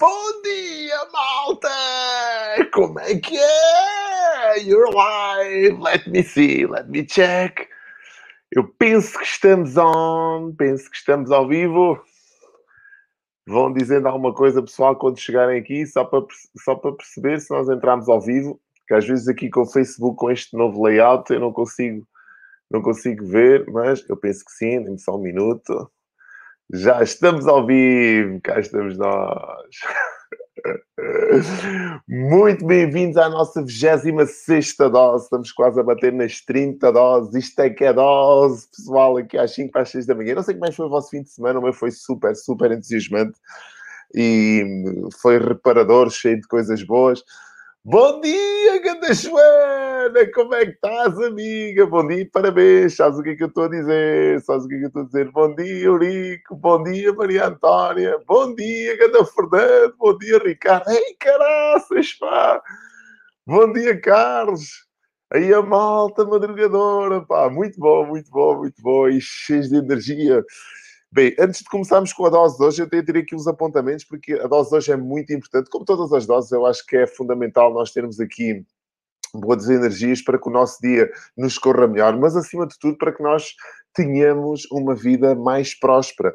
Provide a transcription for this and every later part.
Bom dia, malta! Como é que é? You're live. Let me see, let me check. Eu penso que estamos on, penso que estamos ao vivo. Vão dizendo alguma coisa, pessoal, quando chegarem aqui, só para, só para perceber se nós entramos ao vivo, que às vezes aqui com o Facebook, com este novo layout, eu não consigo, não consigo ver, mas eu penso que sim, dê-me só um minuto. Já estamos ao vivo, cá estamos nós. Muito bem-vindos à nossa 26 dose. Estamos quase a bater nas 30 doses. Isto é que é dose, pessoal, aqui às 5 para as 6 da manhã. Não sei como é que foi o vosso fim de semana, meu foi super, super entusiasmante e foi reparador, cheio de coisas boas. Bom dia, Ganda Joana! Como é que estás, amiga? Bom dia, parabéns! Sabes o que é que eu estou a dizer? Sabes o que é que eu estou a dizer? Bom dia, Eurico! Bom dia, Maria Antónia! Bom dia, Ganda Fernando! Bom dia, Ricardo! Ei, caraças, pá! Bom dia, Carlos! Aí a malta madrugadora, pá! Muito bom, muito bom, muito bom! E cheios de energia! Bem, antes de começarmos com a dose de hoje, eu tenho aqui uns apontamentos, porque a dose de hoje é muito importante. Como todas as doses, eu acho que é fundamental nós termos aqui boas energias para que o nosso dia nos corra melhor, mas acima de tudo para que nós tenhamos uma vida mais próspera.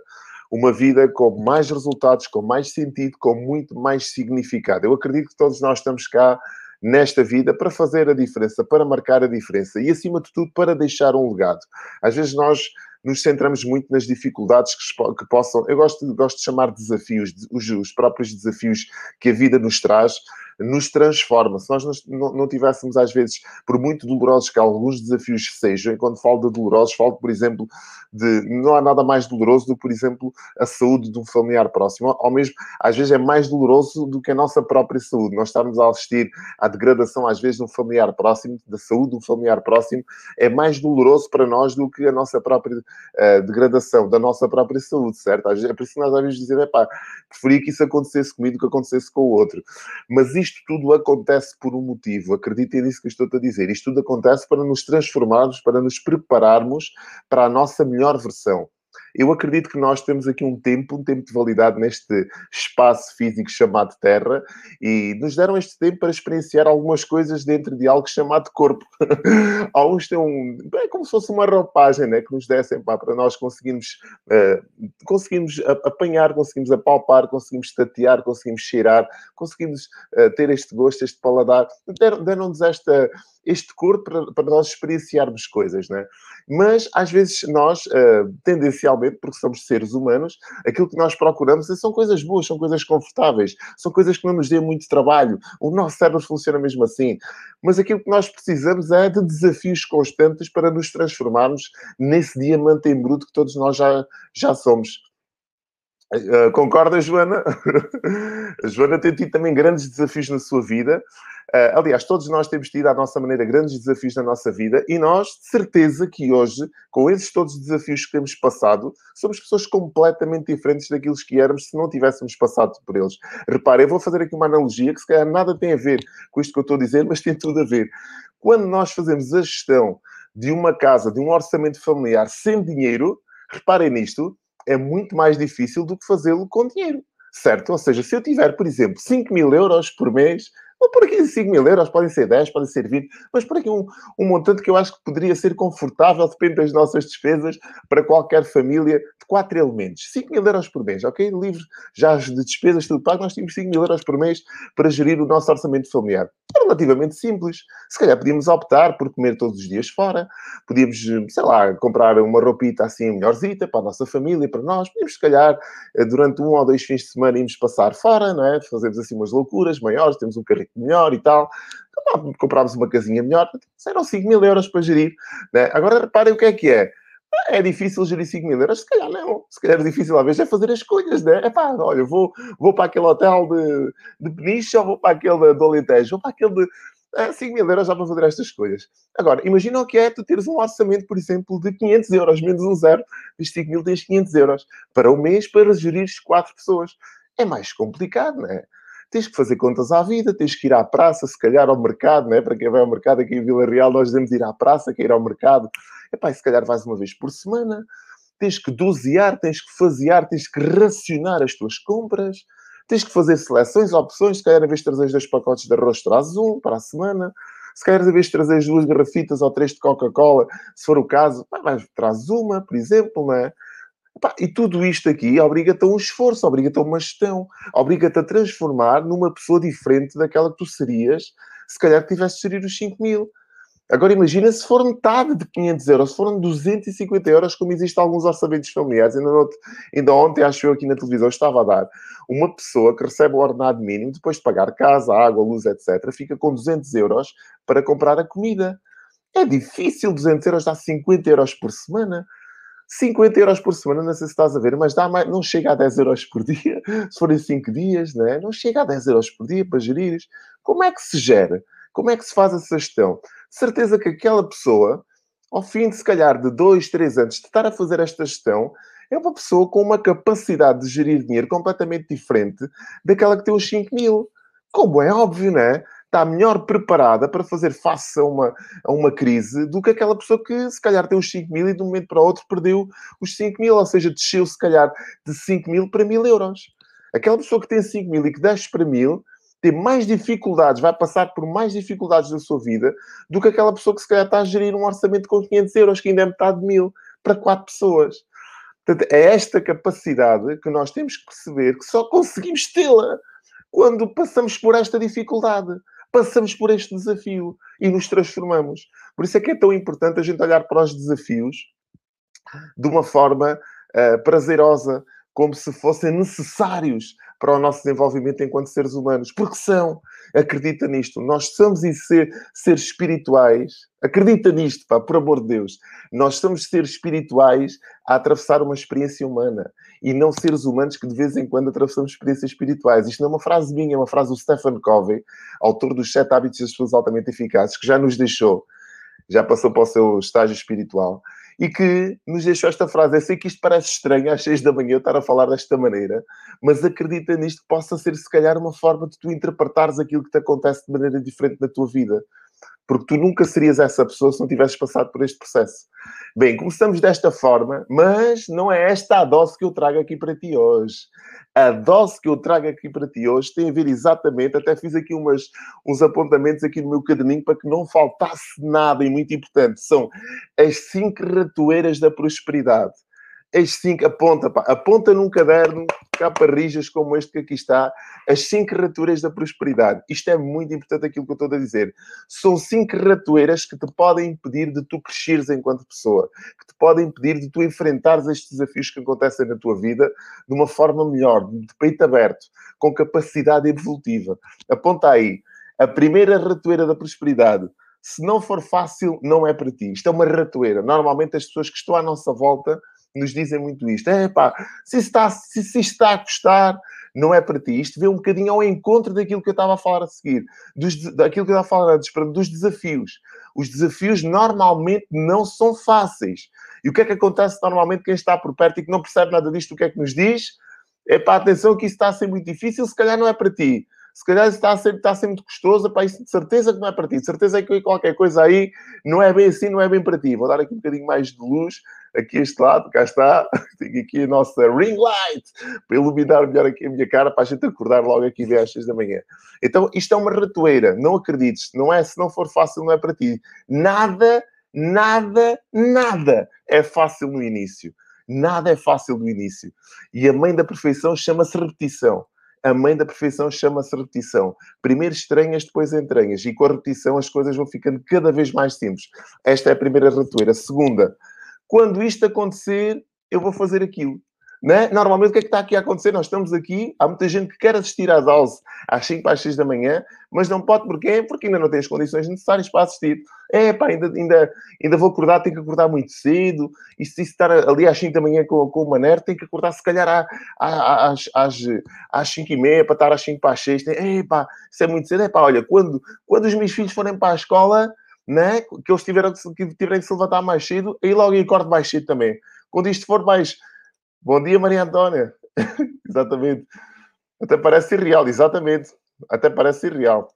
Uma vida com mais resultados, com mais sentido, com muito mais significado. Eu acredito que todos nós estamos cá nesta vida para fazer a diferença, para marcar a diferença e, acima de tudo, para deixar um legado. Às vezes nós nos centramos muito nas dificuldades que, que possam. Eu gosto, gosto de chamar de desafios, os, os próprios desafios que a vida nos traz, nos transforma. Se nós não, tivéssemos, às vezes, por muito dolorosos que alguns desafios sejam, e quando falo de dolorosos, falo, por exemplo, de. Não há nada mais doloroso do que, por exemplo, a saúde de um familiar próximo. Ou mesmo, às vezes, é mais doloroso do que a nossa própria saúde. Nós estamos a assistir à degradação, às vezes, de um familiar próximo, da saúde de um familiar próximo, é mais doloroso para nós do que a nossa própria uh, degradação da nossa própria saúde, certo? É por isso que nós, às vezes, dizemos, pá, preferia que isso acontecesse comigo do que acontecesse com o outro. Mas isto isto tudo acontece por um motivo. Acreditem nisso que estou a dizer. Isto tudo acontece para nos transformarmos, para nos prepararmos para a nossa melhor versão. Eu acredito que nós temos aqui um tempo, um tempo de validade neste espaço físico chamado Terra e nos deram este tempo para experienciar algumas coisas dentro de algo chamado corpo. Alguns têm um. É como se fosse uma roupagem né, que nos dessem pá, para nós conseguirmos, uh, conseguirmos apanhar, conseguimos apalpar, conseguimos tatear, conseguimos cheirar, conseguimos uh, ter este gosto, este paladar. Deram-nos esta este corpo para, para nós experienciarmos coisas, né? Mas às vezes nós, uh, tendencialmente, porque somos seres humanos, aquilo que nós procuramos são coisas boas, são coisas confortáveis, são coisas que não nos dêem muito trabalho. O nosso cérebro funciona mesmo assim. Mas aquilo que nós precisamos é de desafios constantes para nos transformarmos nesse diamante em bruto que todos nós já, já somos. Uh, concorda, Joana? a Joana tem tido também grandes desafios na sua vida. Uh, aliás, todos nós temos tido, à nossa maneira, grandes desafios na nossa vida e nós, de certeza que hoje, com esses todos os desafios que temos passado, somos pessoas completamente diferentes daquilo que éramos se não tivéssemos passado por eles. Repare, eu vou fazer aqui uma analogia que se calhar nada tem a ver com isto que eu estou a dizer, mas tem tudo a ver. Quando nós fazemos a gestão de uma casa, de um orçamento familiar sem dinheiro, reparem nisto, é muito mais difícil do que fazê-lo com dinheiro, certo? Ou seja, se eu tiver, por exemplo, 5 mil euros por mês, ou por aqui 5 mil euros, podem ser 10, podem ser 20, mas por aqui um, um montante que eu acho que poderia ser confortável, depende das nossas despesas, para qualquer família de 4 elementos. 5 mil euros por mês, ok? Livre já de despesas, tudo pago, nós temos 5 mil euros por mês para gerir o nosso orçamento familiar. É relativamente simples. Se calhar podíamos optar por comer todos os dias fora, podíamos, sei lá, comprar uma roupita assim melhorzita para a nossa família, para nós, podíamos, se calhar, eh, durante um ou dois fins de semana irmos passar fora, não é? Fazemos assim umas loucuras maiores, temos um carrinho melhor e tal. Comprámos uma casinha melhor, eram 5 mil euros para gerir. Né? Agora reparem o que é que é. É difícil gerir 5 mil euros? Se calhar não. Se calhar é difícil, às vezes, é fazer as escolhas, né? É pá, olha, vou, vou para aquele hotel de, de Peniche ou vou para aquele do Alentejo, vou para aquele de é, 5 mil euros já para fazer estas escolhas. Agora, imagina o que é tu teres um orçamento, por exemplo, de 500 euros, menos um zero, dos 5 mil tens 500 euros para o mês para gerir 4 pessoas. É mais complicado, não é? Tens que fazer contas à vida, tens que ir à praça, se calhar ao mercado, né? para quem vai ao mercado aqui em Vila Real, nós devemos ir à praça, quer ir ao mercado. Epá, se calhar vais uma vez por semana, tens que dosear, tens que fasear, tens que racionar as tuas compras, Tens que fazer seleções, opções, se calhar a vez de trazer dois pacotes de arroz, trazes um para a semana. Se calhar a vez de trazer duas garrafitas ou três de Coca-Cola, se for o caso, trazes uma, por exemplo, não é? E tudo isto aqui obriga-te a um esforço, obriga-te a uma gestão, obriga-te a transformar numa pessoa diferente daquela que tu serias se calhar tivesse de gerir os 5 mil. Agora imagina se for metade de 500 euros, se foram 250 euros, como existem alguns orçamentos familiares. Ainda, ainda ontem, acho eu, aqui na televisão, estava a dar uma pessoa que recebe o ordenado mínimo, depois de pagar casa, água, luz, etc., fica com 200 euros para comprar a comida. É difícil, 200 euros dá 50 euros por semana. 50 euros por semana, não sei se estás a ver, mas dá mais, não chega a 10 euros por dia, se forem 5 dias, não é? Não chega a 10 euros por dia para gerir. Como é que se gera? Como é que se faz essa gestão? Certeza que aquela pessoa, ao fim de se calhar de 2, 3 anos de estar a fazer esta gestão, é uma pessoa com uma capacidade de gerir dinheiro completamente diferente daquela que tem os 5 mil. Como é óbvio, não é? Está melhor preparada para fazer face a uma, a uma crise do que aquela pessoa que se calhar tem os 5 mil e de um momento para o outro perdeu os 5 mil, ou seja, desceu se calhar de 5 mil para mil euros. Aquela pessoa que tem 5 mil e que desce para mil tem mais dificuldades, vai passar por mais dificuldades na sua vida do que aquela pessoa que se calhar está a gerir um orçamento com 500 euros, que ainda é metade de mil, para quatro pessoas. Portanto, é esta capacidade que nós temos que perceber que só conseguimos tê-la quando passamos por esta dificuldade passamos por este desafio e nos transformamos. Por isso é que é tão importante a gente olhar para os desafios de uma forma uh, prazerosa, como se fossem necessários para o nosso desenvolvimento enquanto seres humanos. Porque são. Acredita nisto. Nós somos e ser, seres espirituais. Acredita nisto, pá, por amor de Deus. Nós somos seres espirituais a atravessar uma experiência humana e não seres humanos que de vez em quando atravessamos experiências espirituais. Isto não é uma frase minha, é uma frase do Stephen Covey, autor dos Sete Hábitos das Pessoas Altamente Eficazes, que já nos deixou, já passou para o seu estágio espiritual e que nos deixou esta frase. Eu sei que isto parece estranho às seis da manhã eu estar a falar desta maneira, mas acredita nisto que possa ser, se calhar, uma forma de tu interpretares aquilo que te acontece de maneira diferente na tua vida. Porque tu nunca serias essa pessoa se não tivesses passado por este processo. Bem, começamos desta forma, mas não é esta a dose que eu trago aqui para ti hoje a dose que eu trago aqui para ti hoje tem a ver exatamente, até fiz aqui umas, uns apontamentos aqui no meu caderninho para que não faltasse nada, e muito importante, são as cinco ratoeiras da prosperidade. As cinco, aponta, pá, aponta num caderno, capa rijas como este que aqui está, as cinco ratoeiras da prosperidade. Isto é muito importante aquilo que eu estou a dizer. São cinco ratoeiras que te podem impedir de tu cresceres enquanto pessoa, que te podem impedir de tu enfrentares estes desafios que acontecem na tua vida de uma forma melhor, de peito aberto, com capacidade evolutiva. Aponta aí. A primeira ratoeira da prosperidade se não for fácil, não é para ti. Isto é uma ratoeira. Normalmente as pessoas que estão à nossa volta nos dizem muito isto. É pá, se está, se, se está a custar, não é para ti. Isto vê um bocadinho ao encontro daquilo que eu estava a falar a seguir, dos, daquilo que eu estava a falar antes, dos desafios. Os desafios normalmente não são fáceis. E o que é que acontece normalmente quem está por perto e que não percebe nada disto, o que é que nos diz? É para atenção que isso está a ser muito difícil, se calhar não é para ti se calhar está a ser, está a ser muito custoso, para isso de certeza que não é para ti, de certeza é que qualquer coisa aí não é bem assim, não é bem para ti. Vou dar aqui um bocadinho mais de luz, aqui este lado, cá está, tenho aqui a nossa ring light, para iluminar melhor aqui a minha cara, para a gente acordar logo aqui às 6 da manhã. Então, isto é uma ratoeira, não acredites, não é, se não for fácil, não é para ti. Nada, nada, nada é fácil no início. Nada é fácil no início. E a mãe da perfeição chama-se repetição a mãe da perfeição chama-se repetição. Primeiro estranhas, depois entranhas. E com a repetição as coisas vão ficando cada vez mais simples. Esta é a primeira ratoeira. Segunda, quando isto acontecer, eu vou fazer aquilo. Né? Normalmente, o que é que está aqui a acontecer? Nós estamos aqui, há muita gente que quer assistir às aulas às 5 às 6 da manhã, mas não pode, porquê? Porque ainda não tem as condições necessárias para assistir. É, pá, ainda, ainda, ainda vou acordar, tenho que acordar muito cedo, e se estar ali às 5 da manhã com, com o Maner, tem que acordar se calhar à, à, às, às, às 5 e meia, para estar às 5 para as 6. É, pá, isso é muito cedo. É, pá, olha, quando, quando os meus filhos forem para a escola, né, que eles tiveram que, tiverem que se levantar mais cedo, aí logo eu acordo mais cedo também. Quando isto for mais Bom dia, Maria Antônia. exatamente. Até parece irreal, exatamente. Até parece irreal.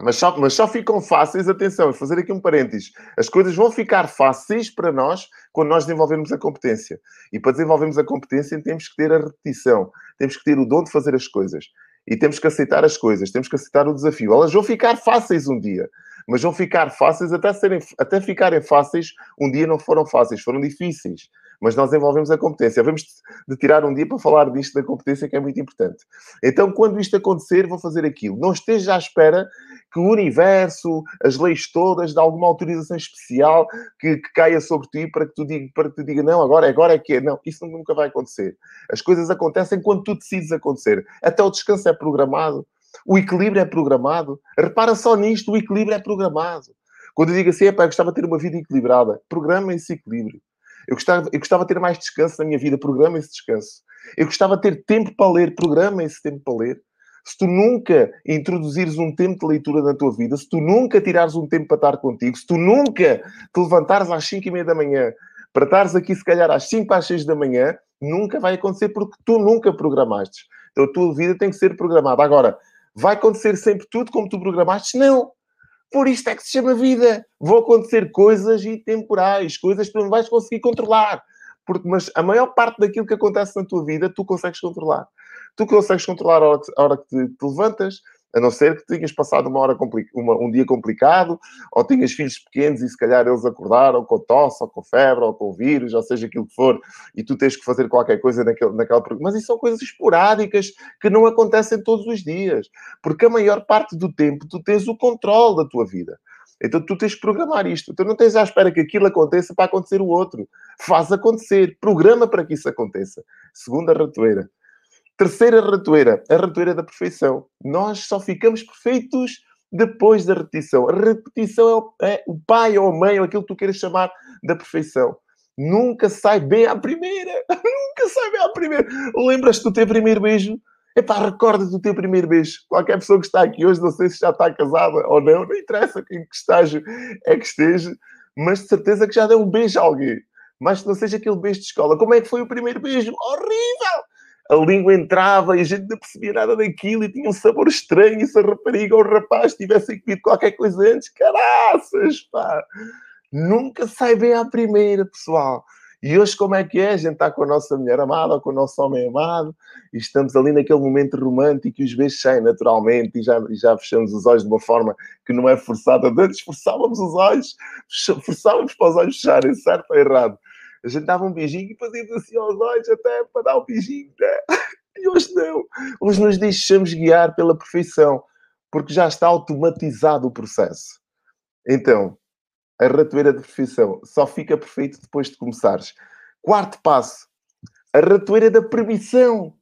Mas só, mas só ficam fáceis, atenção, vou fazer aqui um parênteses. As coisas vão ficar fáceis para nós quando nós desenvolvemos a competência. E para desenvolvermos a competência temos que ter a repetição, temos que ter o dom de fazer as coisas. E temos que aceitar as coisas, temos que aceitar o desafio. Elas vão ficar fáceis um dia, mas vão ficar fáceis até, serem, até ficarem fáceis. Um dia não foram fáceis, foram difíceis mas nós desenvolvemos a competência. Vamos de tirar um dia para falar disto da competência, que é muito importante. Então, quando isto acontecer, vou fazer aquilo. Não esteja à espera que o universo, as leis todas, de alguma autorização especial que, que caia sobre ti para que tu diga, para que tu diga não, agora, agora é que é. Não, isso nunca vai acontecer. As coisas acontecem quando tu decides acontecer. Até o descanso é programado. O equilíbrio é programado. Repara só nisto, o equilíbrio é programado. Quando eu digo assim, é eu gostava de ter uma vida equilibrada, programa esse equilíbrio. Eu gostava, eu gostava de ter mais descanso na minha vida, programa esse descanso. Eu gostava de ter tempo para ler, programa esse tempo para ler. Se tu nunca introduzires um tempo de leitura na tua vida, se tu nunca tirares um tempo para estar contigo, se tu nunca te levantares às 5 e meia da manhã para estares aqui, se calhar, às 5 às 6 da manhã, nunca vai acontecer porque tu nunca programaste. Então a tua vida tem que ser programada. Agora, vai acontecer sempre tudo como tu programaste? Não. Por isto é que se chama vida. Vão acontecer coisas intemporais, coisas que não vais conseguir controlar. Porque, mas a maior parte daquilo que acontece na tua vida, tu consegues controlar. Tu consegues controlar a hora que, a hora que te, te levantas, a não ser que tenhas passado uma hora uma, um dia complicado, ou tenhas filhos pequenos e se calhar eles acordaram com tosse, ou com febre, ou com vírus, ou seja aquilo que for, e tu tens que fazer qualquer coisa naquele, naquela... Mas isso são coisas esporádicas que não acontecem todos os dias. Porque a maior parte do tempo tu tens o controle da tua vida. Então tu tens que programar isto. Tu não tens à espera que aquilo aconteça para acontecer o outro. Faz acontecer. Programa para que isso aconteça. Segunda ratoeira. Terceira ratoeira, a ratoeira da perfeição. Nós só ficamos perfeitos depois da repetição. A repetição é o, é pai ou a mãe, ou aquilo que tu queiras chamar da perfeição. Nunca sai bem à primeira. Nunca sai bem à primeira. Lembras-te do teu primeiro beijo? Epá, recorda do teu primeiro beijo. Qualquer pessoa que está aqui hoje, não sei se já está casada ou não, não interessa em que estágio é que esteja, mas de certeza que já deu um beijo a alguém. Mas que não seja aquele beijo de escola. Como é que foi o primeiro beijo? Horrível! A língua entrava e a gente não percebia nada daquilo e tinha um sabor estranho. E se a rapariga ou o rapaz tivessem comido qualquer coisa antes, caraças, pá! Nunca sai bem à primeira, pessoal. E hoje, como é que é? A gente está com a nossa mulher amada ou com o nosso homem amado e estamos ali naquele momento romântico e os beijos saem naturalmente e já, e já fechamos os olhos de uma forma que não é forçada. Antes forçávamos os olhos, forçávamos para os olhos fecharem, certo ou errado? A gente dava um beijinho e fazíamos assim aos olhos até para dar um beijinho. Né? E hoje não. Hoje nos deixamos guiar pela perfeição, porque já está automatizado o processo. Então, a ratoeira de perfeição só fica perfeito depois de começares. Quarto passo, a ratoeira da permissão.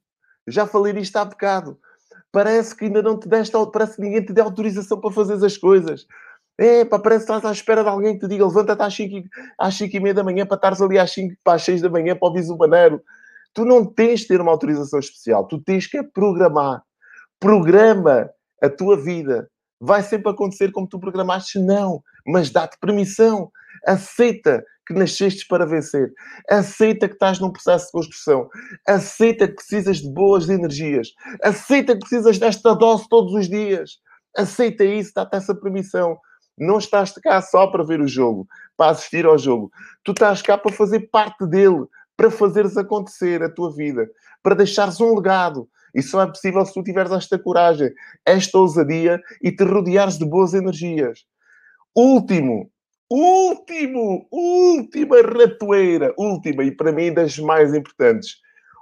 Já falei disto há bocado. Parece que ainda não te deste, parece que ninguém te deu autorização para fazer as coisas. É, pá, parece que estás à espera de alguém que te diga levanta-te às 5, às 5 e meia da manhã para estares ali às 5 para às 6 da manhã para ouvires o banheiro. Tu não tens de ter uma autorização especial, tu tens que é programar. Programa a tua vida. Vai sempre acontecer como tu programaste? Não, mas dá-te permissão. Aceita que nasceste para vencer. Aceita que estás num processo de construção. Aceita que precisas de boas energias. Aceita que precisas desta dose todos os dias. Aceita isso, dá-te essa permissão. Não estás cá só para ver o jogo, para assistir ao jogo. Tu estás cá para fazer parte dele, para fazeres acontecer a tua vida, para deixares um legado. Isso só é possível se tu tiveres esta coragem, esta ousadia e te rodeares de boas energias. Último, último, última ratoeira, última e para mim das mais importantes.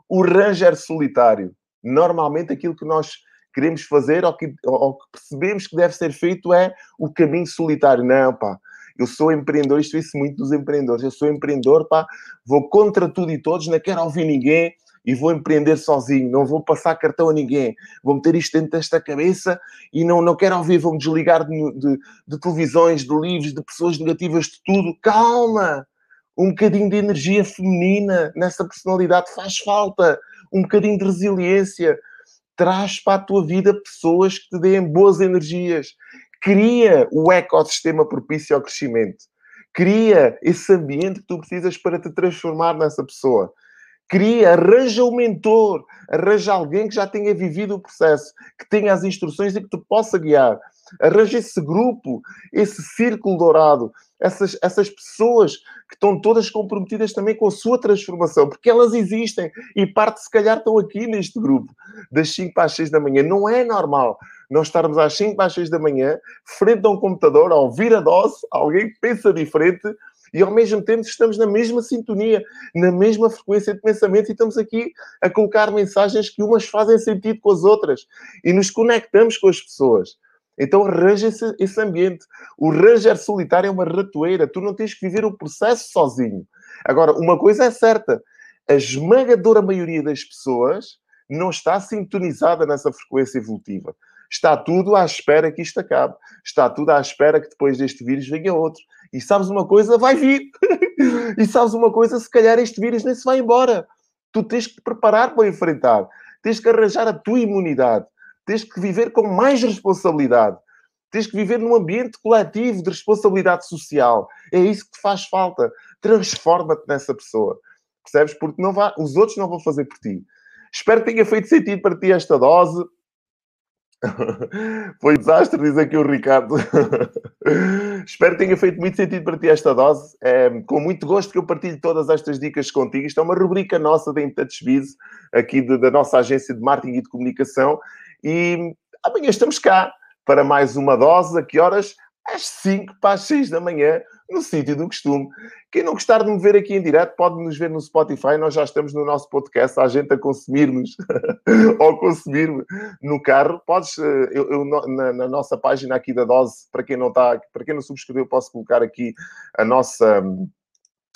O Ranger solitário. Normalmente aquilo que nós queremos fazer ou que, ou que percebemos que deve ser feito é o caminho solitário. Não, pá. Eu sou empreendedor, isto é muito dos empreendedores. Eu sou empreendedor, pá, vou contra tudo e todos, não quero ouvir ninguém e vou empreender sozinho, não vou passar cartão a ninguém, vou meter isto dentro desta cabeça e não, não quero ouvir, vou-me desligar de, de, de, televisões, de livros, de pessoas negativas, de tudo. Calma! Um bocadinho de energia feminina nessa personalidade faz falta, um bocadinho de resiliência, traz para a tua vida pessoas que te deem boas energias. Cria o ecossistema propício ao crescimento. Cria esse ambiente que tu precisas para te transformar nessa pessoa. Cria, arranja um mentor, arranja alguém que já tenha vivido o processo, que tenha as instruções e que te possa guiar. Arranja esse grupo, esse círculo dourado, essas, essas pessoas que estão todas comprometidas também com a sua transformação, porque elas existem e parte, se calhar, estão aqui neste grupo, das 5 para as 6 da manhã. Não é normal nós estarmos às 5 para as 6 da manhã, frente a um computador, a ouvir a dose, alguém que pensa diferente e ao mesmo tempo estamos na mesma sintonia, na mesma frequência de pensamento e estamos aqui a colocar mensagens que umas fazem sentido com as outras e nos conectamos com as pessoas. Então arranja esse, esse ambiente. O ranger solitário é uma ratoeira. Tu não tens que viver o processo sozinho. Agora, uma coisa é certa: a esmagadora maioria das pessoas não está sintonizada nessa frequência evolutiva. Está tudo à espera que isto acabe. Está tudo à espera que depois deste vírus venha outro. E sabes uma coisa? Vai vir. e sabes uma coisa? Se calhar este vírus nem se vai embora. Tu tens que te preparar para enfrentar. Tens que arranjar a tua imunidade tens que viver com mais responsabilidade. Tens que viver num ambiente coletivo de responsabilidade social. É isso que te faz falta. Transforma-te nessa pessoa. Percebes? Porque não vá, os outros não vão fazer por ti. Espero que tenha feito sentido para ti esta dose. Foi um desastre, diz aqui o Ricardo. Espero que tenha feito muito sentido para ti esta dose. É, com muito gosto que eu partilho todas estas dicas contigo. Isto é uma rubrica nossa da InTouchBiz, aqui de, da nossa agência de marketing e de comunicação. E amanhã estamos cá para mais uma dose. A que horas? Às 5 para as 6 da manhã, no sítio do costume. Quem não gostar de me ver aqui em direto, pode nos ver no Spotify. Nós já estamos no nosso podcast, a gente a consumir-nos ou consumir-me no carro. Podes, eh, eu, eu na, na, nossa página aqui da Dose, para quem não está, para quem não subscreveu, posso colocar aqui a nossa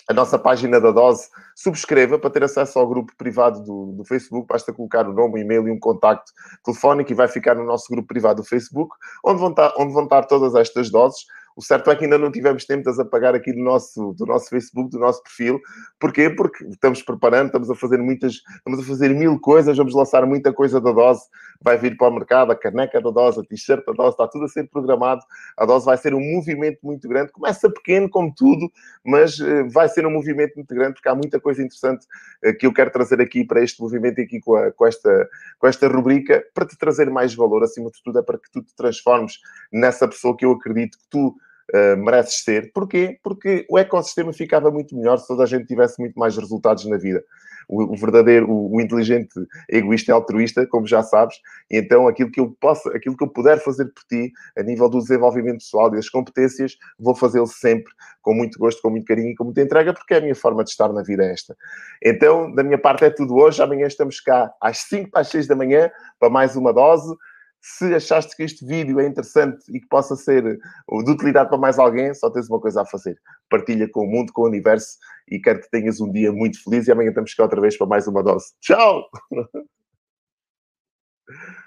a nossa página da Dose, subscreva para ter acesso ao grupo privado do, do Facebook. Basta colocar o nome, o e-mail e um contacto telefónico e vai ficar no nosso grupo privado do Facebook, onde vão estar, onde vão estar todas estas doses. O certo é que ainda não tivemos tempo de as apagar aqui do nosso, do nosso Facebook, do nosso perfil. Porquê? Porque estamos preparando, estamos a fazer muitas, estamos a fazer mil coisas, vamos lançar muita coisa da dose, vai vir para o mercado, a caneca da dose, a t-shirt da dose, está tudo a ser programado. A dose vai ser um movimento muito grande, começa pequeno como tudo, mas uh, vai ser um movimento muito grande, porque há muita coisa interessante uh, que eu quero trazer aqui para este movimento aqui com, a, com, esta, com esta rubrica, para te trazer mais valor, acima de tudo, é para que tu te transformes nessa pessoa que eu acredito que tu uh, mereces ser. Porquê? Porque o ecossistema ficava muito melhor se toda a gente tivesse muito mais resultados na vida. O, verdadeiro, o, o, inteligente egoísta é altruísta, como já sabes, e então aquilo que eu posso, aquilo que eu puder fazer por ti, a nível do desenvolvimento pessoal e das competências, vou fazê-lo sempre com muito gosto, com muito carinho e com muita entrega, porque é a minha forma de estar na vida esta. Então, da minha parte é tudo hoje. Amanhã estamos cá às 5 para as 6 da manhã para mais uma dose. Se achaste que este vídeo é interessante e que possa ser de utilidade para mais alguém, só tens uma coisa a fazer. Partilha com o mundo, com o universo e quero que tenhas um dia muito feliz e amanhã estamos cá outra vez para mais uma dose. Tchau!